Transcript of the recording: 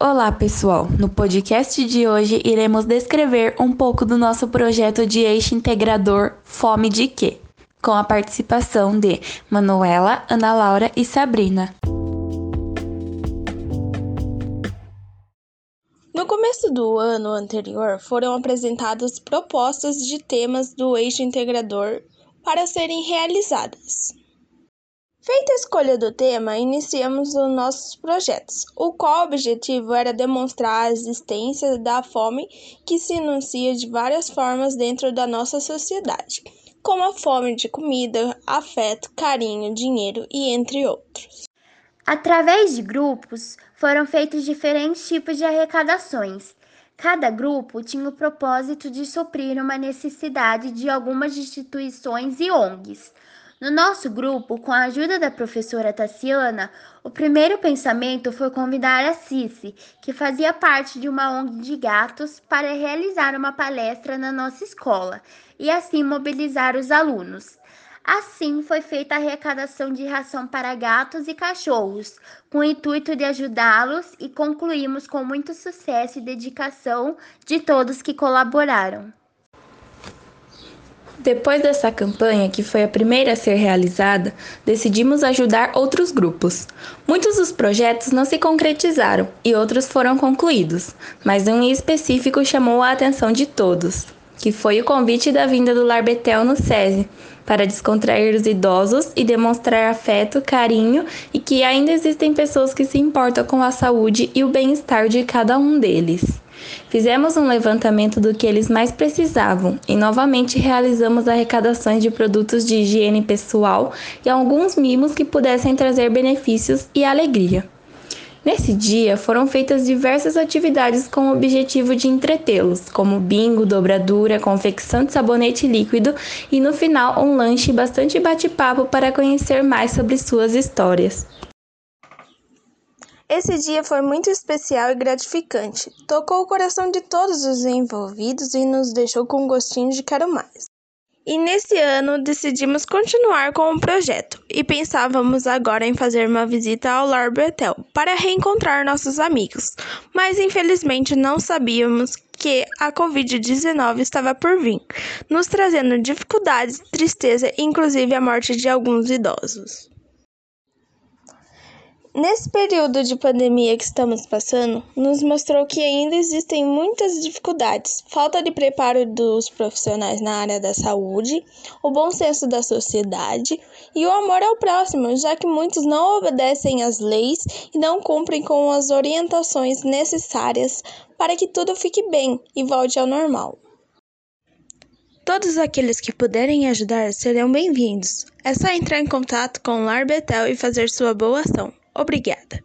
Olá, pessoal! No podcast de hoje iremos descrever um pouco do nosso projeto de eixo integrador Fome de Quê? Com a participação de Manuela, Ana Laura e Sabrina. No começo do ano anterior, foram apresentadas propostas de temas do eixo integrador para serem realizadas. Feita a escolha do tema, iniciamos os nossos projetos, o qual objetivo era demonstrar a existência da fome que se enuncia de várias formas dentro da nossa sociedade, como a fome de comida, afeto, carinho, dinheiro e entre outros. Através de grupos, foram feitos diferentes tipos de arrecadações. Cada grupo tinha o propósito de suprir uma necessidade de algumas instituições e ONGs. No nosso grupo, com a ajuda da professora Tassiana, o primeiro pensamento foi convidar a Cici, que fazia parte de uma ONG de gatos, para realizar uma palestra na nossa escola e assim mobilizar os alunos. Assim, foi feita a arrecadação de ração para gatos e cachorros, com o intuito de ajudá-los e concluímos com muito sucesso e dedicação de todos que colaboraram. Depois dessa campanha, que foi a primeira a ser realizada, decidimos ajudar outros grupos. Muitos dos projetos não se concretizaram e outros foram concluídos, mas um em específico chamou a atenção de todos, que foi o convite da vinda do Lar Betel no SESI, para descontrair os idosos e demonstrar afeto, carinho e que ainda existem pessoas que se importam com a saúde e o bem-estar de cada um deles. Fizemos um levantamento do que eles mais precisavam e novamente realizamos arrecadações de produtos de higiene pessoal e alguns mimos que pudessem trazer benefícios e alegria. Nesse dia foram feitas diversas atividades com o objetivo de entretê-los, como bingo, dobradura, confecção de sabonete líquido e no final um lanche bastante bate-papo para conhecer mais sobre suas histórias. Esse dia foi muito especial e gratificante. Tocou o coração de todos os envolvidos e nos deixou com um gostinho de quero mais. E nesse ano decidimos continuar com o projeto e pensávamos agora em fazer uma visita ao Lar Betel para reencontrar nossos amigos, mas infelizmente não sabíamos que a Covid-19 estava por vir, nos trazendo dificuldades, tristeza e inclusive a morte de alguns idosos. Nesse período de pandemia que estamos passando, nos mostrou que ainda existem muitas dificuldades: falta de preparo dos profissionais na área da saúde, o bom senso da sociedade e o amor ao próximo, já que muitos não obedecem às leis e não cumprem com as orientações necessárias para que tudo fique bem e volte ao normal. Todos aqueles que puderem ajudar serão bem-vindos. É só entrar em contato com o Lar Betel e fazer sua boa ação. Obrigada.